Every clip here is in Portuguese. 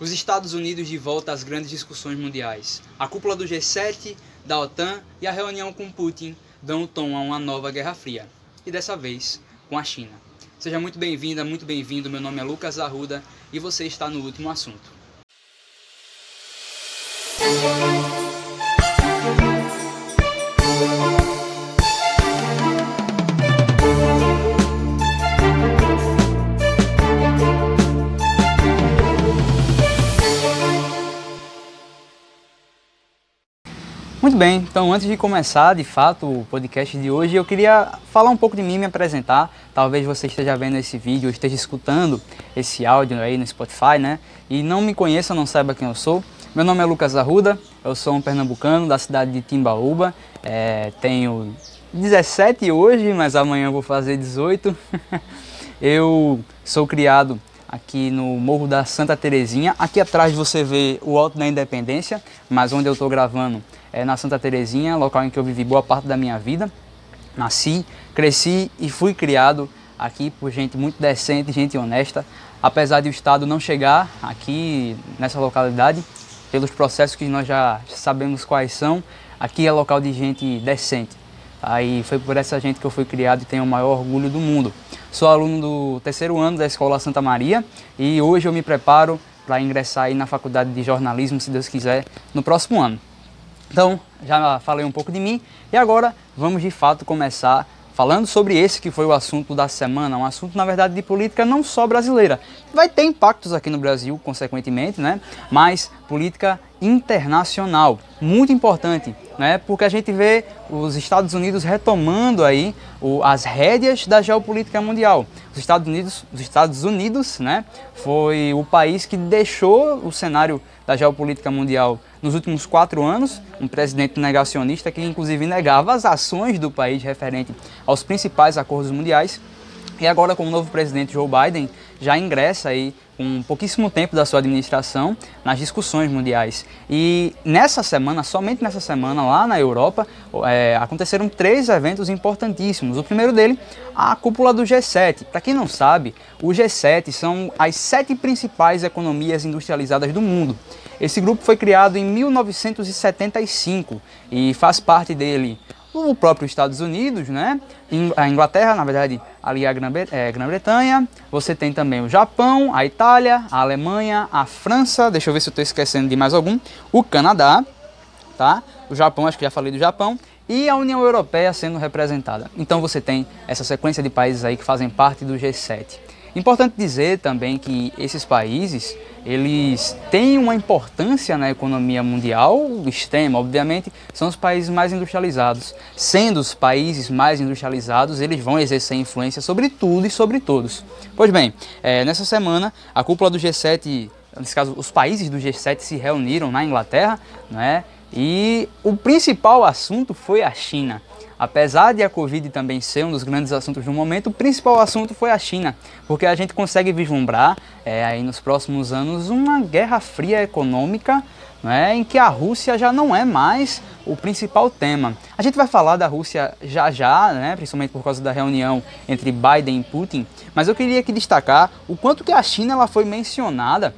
Os Estados Unidos de volta às grandes discussões mundiais. A cúpula do G7, da OTAN e a reunião com Putin dão tom a uma nova Guerra Fria. E dessa vez, com a China. Seja muito bem-vinda, muito bem-vindo. Meu nome é Lucas Arruda e você está no último assunto. Muito bem, então antes de começar de fato o podcast de hoje, eu queria falar um pouco de mim, me apresentar. Talvez você esteja vendo esse vídeo, esteja escutando esse áudio aí no Spotify, né? E não me conheça, não saiba quem eu sou. Meu nome é Lucas Arruda, eu sou um pernambucano da cidade de Timbaúba, é, tenho 17 hoje, mas amanhã vou fazer 18. eu sou criado aqui no Morro da Santa Terezinha. Aqui atrás você vê o Alto da Independência, mas onde eu estou gravando é, na Santa Terezinha, local em que eu vivi boa parte da minha vida. Nasci, cresci e fui criado aqui por gente muito decente, gente honesta. Apesar de o Estado não chegar aqui nessa localidade, pelos processos que nós já sabemos quais são, aqui é local de gente decente. Aí foi por essa gente que eu fui criado e tenho o maior orgulho do mundo. Sou aluno do terceiro ano da Escola Santa Maria e hoje eu me preparo para ingressar aí na Faculdade de Jornalismo, se Deus quiser, no próximo ano. Então, já falei um pouco de mim e agora vamos de fato começar falando sobre esse que foi o assunto da semana, um assunto na verdade de política não só brasileira. Vai ter impactos aqui no Brasil, consequentemente, né? Mas política internacional, muito importante, né? Porque a gente vê os Estados Unidos retomando aí o, as rédeas da geopolítica mundial. Os Estados Unidos, os Estados Unidos, né? Foi o país que deixou o cenário da geopolítica mundial nos últimos quatro anos, um presidente negacionista que inclusive negava as ações do país referente aos principais acordos mundiais. E agora, com o novo presidente Joe Biden, já ingressa aí com pouquíssimo tempo da sua administração nas discussões mundiais. E nessa semana, somente nessa semana, lá na Europa, é, aconteceram três eventos importantíssimos. O primeiro dele, a cúpula do G7. Para quem não sabe, o G7 são as sete principais economias industrializadas do mundo. Esse grupo foi criado em 1975 e faz parte dele o próprio Estados Unidos, né? a Inglaterra, na verdade, ali a é, Grã-Bretanha. Você tem também o Japão, a Itália, a Alemanha, a França. Deixa eu ver se eu estou esquecendo de mais algum. O Canadá, tá? O Japão, acho que já falei do Japão. E a União Europeia sendo representada. Então você tem essa sequência de países aí que fazem parte do G7. Importante dizer também que esses países eles têm uma importância na economia mundial extrema, obviamente, são os países mais industrializados. Sendo os países mais industrializados, eles vão exercer influência sobre tudo e sobre todos. Pois bem, é, nessa semana, a cúpula do G7, nesse caso, os países do G7 se reuniram na Inglaterra, né? E o principal assunto foi a China. Apesar de a Covid também ser um dos grandes assuntos do momento, o principal assunto foi a China, porque a gente consegue vislumbrar é, aí nos próximos anos uma guerra fria econômica né, em que a Rússia já não é mais o principal tema. A gente vai falar da Rússia já já, né, principalmente por causa da reunião entre Biden e Putin, mas eu queria aqui destacar o quanto que a China ela foi mencionada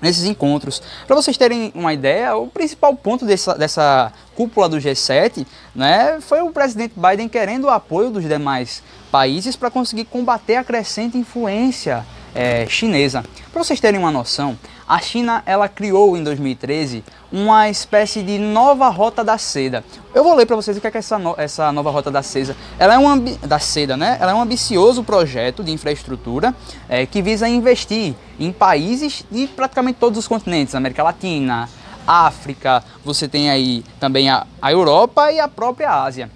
nesses encontros. Para vocês terem uma ideia, o principal ponto dessa, dessa cúpula do G7 né, foi o presidente Biden querendo o apoio dos demais países para conseguir combater a crescente influência é, chinesa. Para vocês terem uma noção, a China ela criou em 2013 uma espécie de nova rota da seda. Eu vou ler para vocês o que é, que essa, no, essa nova rota da seda. Ela é um da seda, né? Ela é um ambicioso projeto de infraestrutura é, que visa investir em países de praticamente todos os continentes, América Latina, África, você tem aí também a, a Europa e a própria Ásia.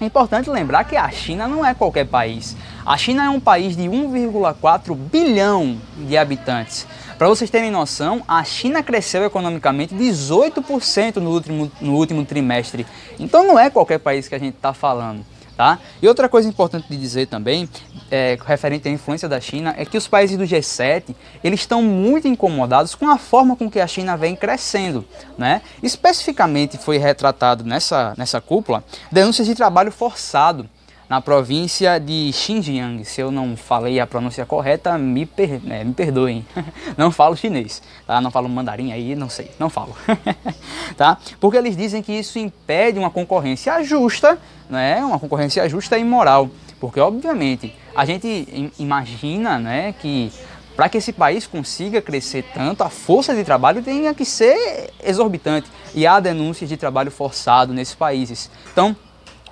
É importante lembrar que a China não é qualquer país. A China é um país de 1,4 bilhão de habitantes. Para vocês terem noção, a China cresceu economicamente 18% no último, no último trimestre. Então não é qualquer país que a gente está falando. Tá? E outra coisa importante de dizer também, é, referente à influência da China, é que os países do G7 eles estão muito incomodados com a forma com que a China vem crescendo. Né? Especificamente foi retratado nessa, nessa cúpula denúncias de trabalho forçado na província de Xinjiang. Se eu não falei a pronúncia correta, me, per, é, me perdoem. não falo chinês, tá? Não falo mandarim aí, não sei, não falo. tá? Porque eles dizem que isso impede uma concorrência justa, né? Uma concorrência justa e moral. Porque, obviamente, a gente imagina né, que para que esse país consiga crescer tanto, a força de trabalho tenha que ser exorbitante. E há denúncias de trabalho forçado nesses países. Então,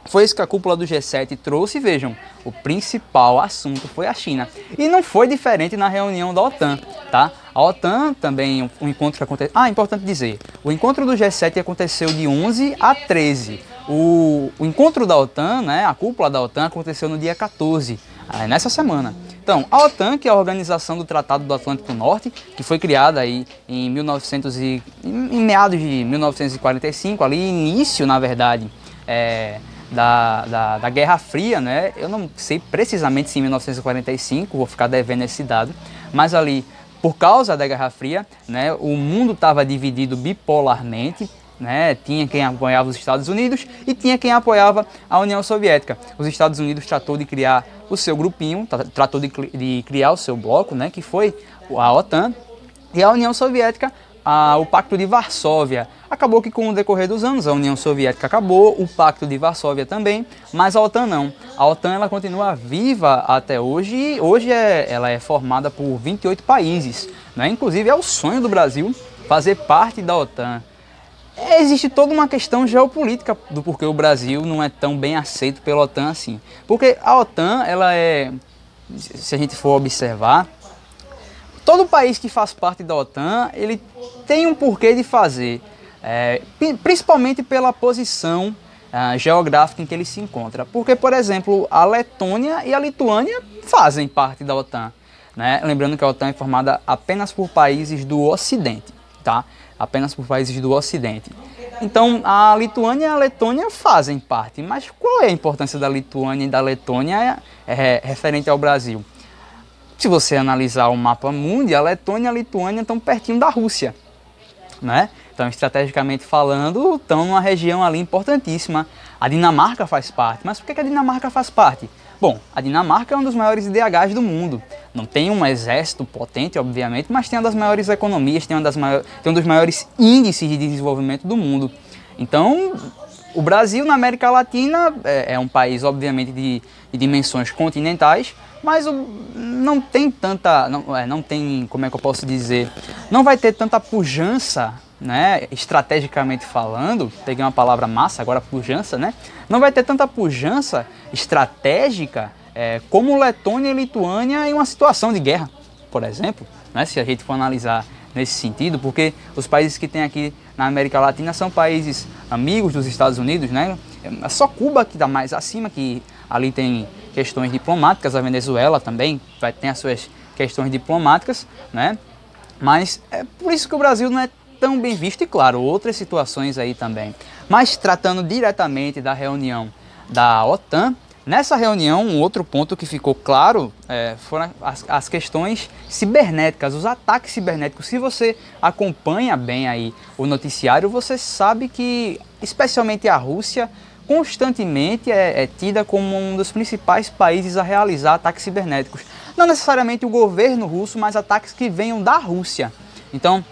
foi isso que a cúpula do G7 trouxe. Vejam, o principal assunto foi a China. E não foi diferente na reunião da OTAN, tá? A OTAN também, o encontro que aconteceu. Ah, importante dizer: o encontro do G7 aconteceu de 11 a 13. O, o encontro da OTAN, né, a cúpula da OTAN, aconteceu no dia 14, ah, nessa semana. Então, a OTAN, que é a Organização do Tratado do Atlântico Norte, que foi criada aí em 1900 e, em meados de 1945, ali início, na verdade, é, da, da, da, Guerra Fria, né? Eu não sei precisamente se em 1945, vou ficar devendo esse dado, mas ali, por causa da Guerra Fria, né, o mundo estava dividido bipolarmente, né? Tinha quem apoiava os Estados Unidos e tinha quem apoiava a União Soviética. Os Estados Unidos tratou de criar o seu grupinho, tratou de, de criar o seu bloco, né? que foi a OTAN, e a União Soviética a, o Pacto de Varsóvia. Acabou que com o decorrer dos anos a União Soviética acabou, o Pacto de Varsóvia também, mas a OTAN não. A OTAN ela continua viva até hoje e hoje é, ela é formada por 28 países. Né? Inclusive é o sonho do Brasil fazer parte da OTAN. Existe toda uma questão geopolítica do porquê o Brasil não é tão bem aceito pela OTAN assim. Porque a OTAN, ela é, se a gente for observar, todo país que faz parte da OTAN, ele tem um porquê de fazer, é, principalmente pela posição uh, geográfica em que ele se encontra. Porque, por exemplo, a Letônia e a Lituânia fazem parte da OTAN. Né? Lembrando que a OTAN é formada apenas por países do Ocidente, tá? Apenas por países do Ocidente. Então, a Lituânia e a Letônia fazem parte, mas qual é a importância da Lituânia e da Letônia é, é, referente ao Brasil? Se você analisar o mapa mundo, a Letônia e a Lituânia estão pertinho da Rússia. Né? Então, estrategicamente falando, estão numa região ali importantíssima. A Dinamarca faz parte. Mas por que a Dinamarca faz parte? Bom, a Dinamarca é um dos maiores IDHs do mundo. Não tem um exército potente, obviamente, mas tem uma das maiores economias, tem, uma das maiores, tem um dos maiores índices de desenvolvimento do mundo. Então, o Brasil na América Latina é, é um país, obviamente, de, de dimensões continentais, mas não tem tanta, não, é, não tem, como é que eu posso dizer, não vai ter tanta pujança, né, estrategicamente falando, peguei uma palavra massa, agora pujança, né, não vai ter tanta pujança estratégica é, como Letônia e Lituânia em uma situação de guerra, por exemplo, né, se a gente for analisar nesse sentido, porque os países que tem aqui na América Latina são países amigos dos Estados Unidos, né, é só Cuba que está mais acima, que ali tem questões diplomáticas, a Venezuela também vai ter as suas questões diplomáticas, né? Mas é por isso que o Brasil não é tão bem visto e claro, outras situações aí também. Mas tratando diretamente da reunião da OTAN, nessa reunião um outro ponto que ficou claro é, foram as, as questões cibernéticas, os ataques cibernéticos. Se você acompanha bem aí o noticiário, você sabe que especialmente a Rússia constantemente é, é, tida como um dos principais países a realizar ataques cibernéticos. Não necessariamente o governo russo, mas ataques que venham da Rússia. Então,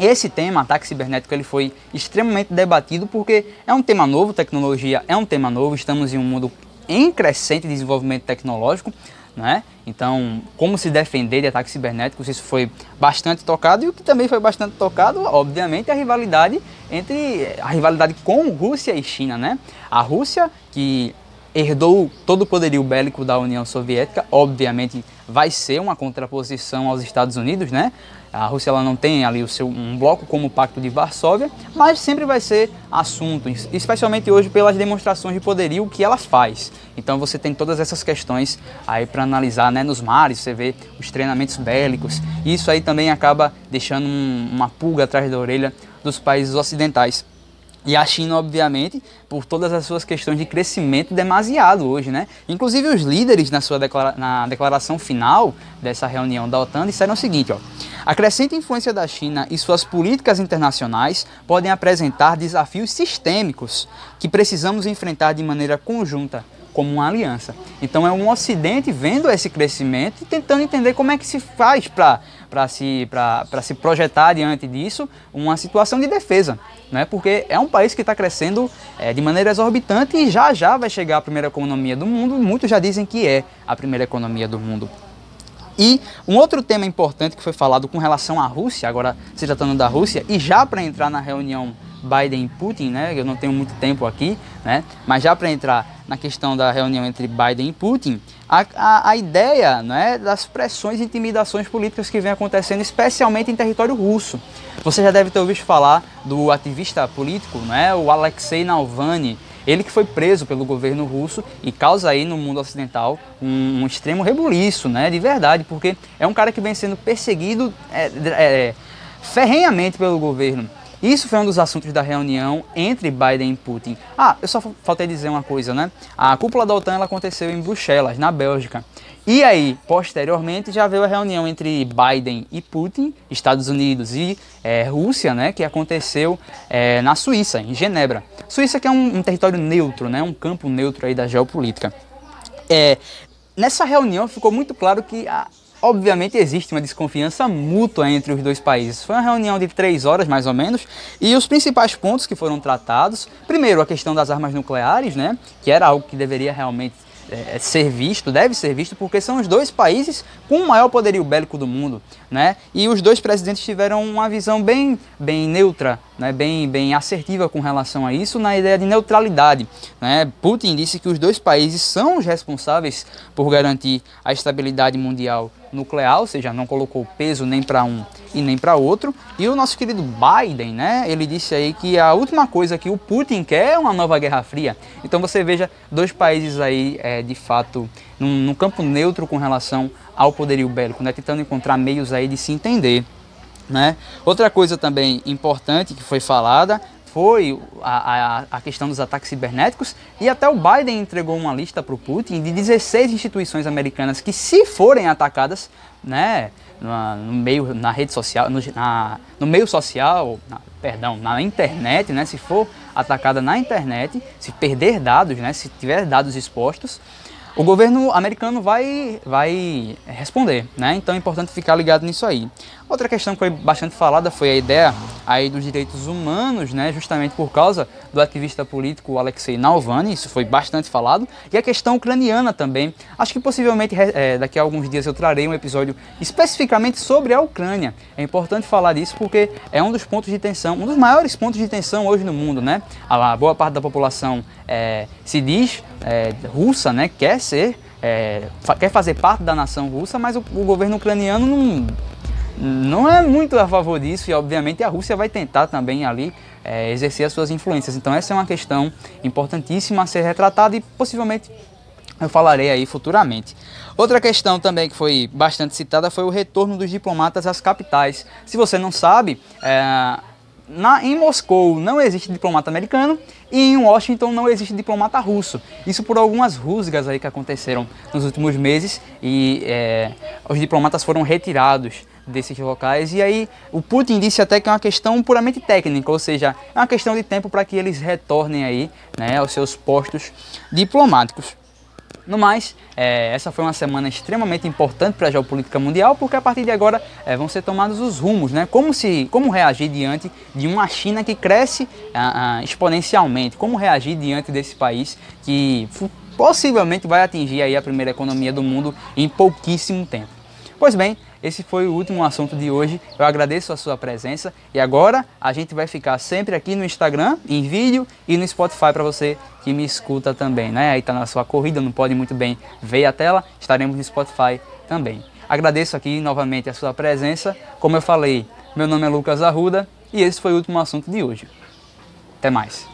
esse tema, ataque cibernético, ele foi extremamente debatido porque é um tema novo, tecnologia é um tema novo, estamos em um mundo em crescente desenvolvimento tecnológico, né? Então, como se defender de ataques cibernéticos, isso foi bastante tocado e o que também foi bastante tocado, obviamente, é a rivalidade entre a rivalidade com Rússia e China, né? A Rússia que herdou todo o poderio bélico da União Soviética, obviamente vai ser uma contraposição aos Estados Unidos, né? A Rússia ela não tem ali o seu, um bloco como o Pacto de Varsóvia, mas sempre vai ser assunto, especialmente hoje pelas demonstrações de poderio que ela faz. Então você tem todas essas questões aí para analisar né, nos mares, você vê os treinamentos bélicos. E isso aí também acaba deixando um, uma pulga atrás da orelha dos países ocidentais. E a China, obviamente, por todas as suas questões de crescimento demasiado hoje, né? Inclusive os líderes na sua declara na declaração final dessa reunião da OTAN disseram o seguinte, ó: a crescente influência da China e suas políticas internacionais podem apresentar desafios sistêmicos que precisamos enfrentar de maneira conjunta. como uma aliança. Então é um Ocidente vendo esse crescimento e tentando entender como é que se faz para se, se projetar diante disso uma situação de defesa. Né? Porque é um país que está crescendo é, de maneira exorbitante e já já vai chegar a primeira economia do mundo. Muitos já dizem que é a primeira economia do mundo. E um outro tema importante que foi falado com relação à Rússia, agora se tratando da Rússia, e já para entrar na reunião Biden Putin, né? Eu não tenho muito tempo aqui, né? Mas já para entrar na questão da reunião entre Biden e Putin, a, a, a, ideia né, das pressões e intimidações políticas que vem acontecendo, especialmente em território russo. Você já deve ter ouvido falar do ativista político, né, o Alexei Navalny, ele que foi preso pelo governo russo e causa aí no mundo ocidental um, um extremo rebuliço, né, de verdade, porque é um cara que vem sendo perseguido é, é, ferrenhamente pelo governo. Isso foi um dos assuntos da reunião entre Biden e Putin. Ah, eu só faltei dizer uma coisa, né? A cúpula da OTAN ela aconteceu em Bruxelas, na Bélgica. E aí, posteriormente, já veio a reunião entre Biden e Putin, Estados Unidos e é, Rússia, né, que aconteceu é, na Suíça, em Genebra. Suíça que é um, um, território neutro, né, um campo neutro aí da geopolítica. É, nessa reunião ficou muito claro que a, obviamente existe uma desconfiança mútua entre os dois países. Foi uma reunião de três horas, mais ou menos, e os principais pontos que foram tratados, primeiro a questão das armas nucleares, né, que era algo que deveria realmente é, ser visto, deve ser visto, porque são os dois países com o maior poderio bélico do mundo, né? E os dois presidentes tiveram uma visão bem, bem neutra, né? bem, bem assertiva com relação a isso, na ideia de neutralidade. Né? Putin disse que os dois países são os responsáveis por garantir a estabilidade mundial nuclear, ou seja, não colocou peso nem para um e nem para outro. E o nosso querido Biden, né, ele disse aí que a última coisa que o Putin quer é uma nova Guerra Fria. Então você veja dois países aí, é, de fato, num, num campo neutro com relação ao poderio bélico, né, tentando encontrar meios aí de se entender. Né? Outra coisa também importante que foi falada foi a, a, a, questão dos ataques cibernéticos e até o Biden entregou uma lista para o Putin de 16 instituições americanas que, se forem atacadas, né, no, meio, na rede social, no, na, no meio social, na, perdão, na internet, né, se for atacada na internet, se perder dados, né, se tiver dados expostos, o governo americano vai, vai responder, né? Então é importante ficar ligado nisso aí. Outra questão que foi bastante falada foi a ideia aí dos direitos humanos, né? Justamente por causa do ativista político Alexei Navalny, isso foi bastante falado, e a questão ucraniana também. Acho que possivelmente é, daqui a alguns dias eu trarei um episódio especificamente sobre a Ucrânia. É importante falar disso porque é um dos pontos de tensão, um dos maiores pontos de tensão hoje no mundo, né? A boa parte da população é, se diz é, russa, né? Quer ser, é, quer fazer parte da nação russa, mas o, o, governo ucraniano não, não é muito a favor disso e, obviamente, a Rússia vai tentar também ali é, exercer as suas influências. Então, essa é uma questão importantíssima a ser retratada e possivelmente eu falarei aí futuramente. Outra questão também que foi bastante citada foi o retorno dos diplomatas às capitais. Se você não sabe, é, na, em Moscou não existe diplomata americano e em Washington não existe diplomata russo. Isso por algumas rusgas aí que aconteceram nos últimos meses e é, os diplomatas foram retirados desses locais e aí o Putin disse até que é uma questão puramente técnica, ou seja, é uma questão de tempo para que eles retornem aí né, aos seus postos diplomáticos. No mais, é, essa foi uma semana extremamente importante para a geopolítica mundial, porque a partir de agora é, vão ser tomados os rumos, né? Como, se, como reagir diante de uma China que cresce exponencialmente, como reagir diante desse país que possivelmente vai atingir aí a primeira economia do mundo em pouquíssimo tempo. Pois bem, esse foi o último assunto de hoje. Eu agradeço a sua presença e agora a gente vai ficar sempre aqui no Instagram, em vídeo e no Spotify para você que me escuta também, né? Aí tá na sua corrida, não pode muito bem ver a tela, estaremos no Spotify também. Agradeço aqui novamente a sua presença. Como eu falei, meu nome é Lucas Arruda e esse foi o último assunto de hoje. Até mais.